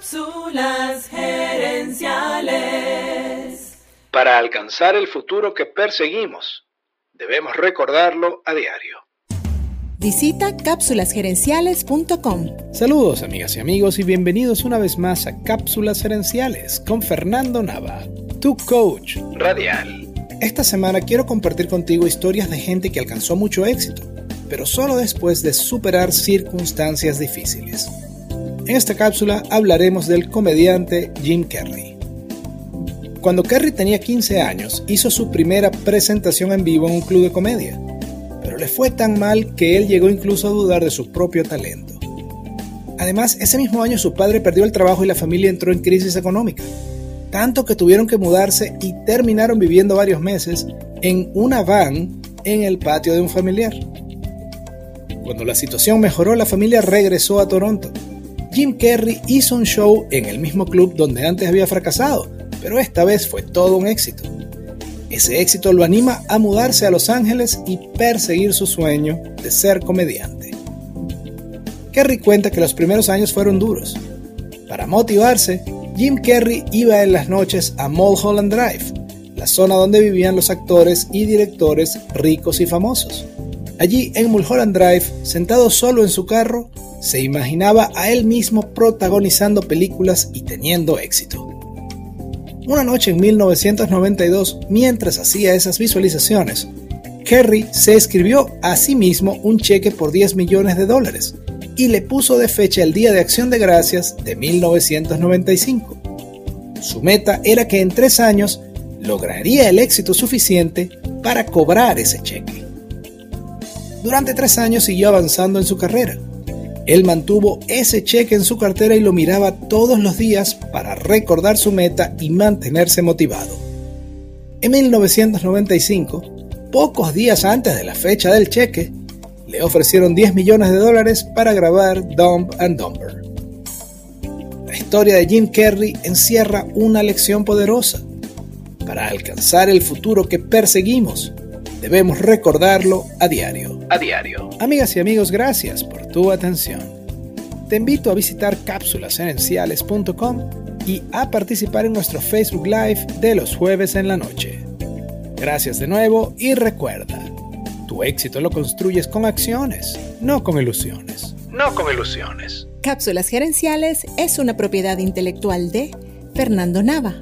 Cápsulas gerenciales. Para alcanzar el futuro que perseguimos, debemos recordarlo a diario. Visita cápsulasgerenciales.com. Saludos amigas y amigos y bienvenidos una vez más a Cápsulas Gerenciales con Fernando Nava, tu coach radial. Esta semana quiero compartir contigo historias de gente que alcanzó mucho éxito, pero solo después de superar circunstancias difíciles. En esta cápsula hablaremos del comediante Jim Carrey. Cuando Carrey tenía 15 años, hizo su primera presentación en vivo en un club de comedia pero le fue tan mal que él llegó incluso a dudar de su propio talento. Además, ese mismo año su padre perdió el trabajo y la familia entró en crisis económica, tanto que tuvieron que mudarse y terminaron viviendo varios meses en una van en el patio de un familiar. Cuando la situación mejoró, la familia regresó a Toronto. Jim Carrey hizo un show en el mismo club donde antes había fracasado, pero esta vez fue todo un éxito. Ese éxito lo anima a mudarse a Los Ángeles y perseguir su sueño de ser comediante. Kerry cuenta que los primeros años fueron duros. Para motivarse, Jim Carrey iba en las noches a Mulholland Drive, la zona donde vivían los actores y directores ricos y famosos. Allí en Mulholland Drive, sentado solo en su carro, se imaginaba a él mismo protagonizando películas y teniendo éxito. Una noche en 1992, mientras hacía esas visualizaciones, Kerry se escribió a sí mismo un cheque por 10 millones de dólares y le puso de fecha el Día de Acción de Gracias de 1995. Su meta era que en tres años lograría el éxito suficiente para cobrar ese cheque. Durante tres años siguió avanzando en su carrera él mantuvo ese cheque en su cartera y lo miraba todos los días para recordar su meta y mantenerse motivado. En 1995, pocos días antes de la fecha del cheque, le ofrecieron 10 millones de dólares para grabar Dumb and Dumber. La historia de Jim Carrey encierra una lección poderosa. Para alcanzar el futuro que perseguimos, debemos recordarlo a diario. A diario. Amigas y amigos, gracias por tu atención. Te invito a visitar cápsulasenenciales.com y a participar en nuestro Facebook Live de los jueves en la noche. Gracias de nuevo y recuerda, tu éxito lo construyes con acciones, no con ilusiones. No con ilusiones. Cápsulas Gerenciales es una propiedad intelectual de Fernando Nava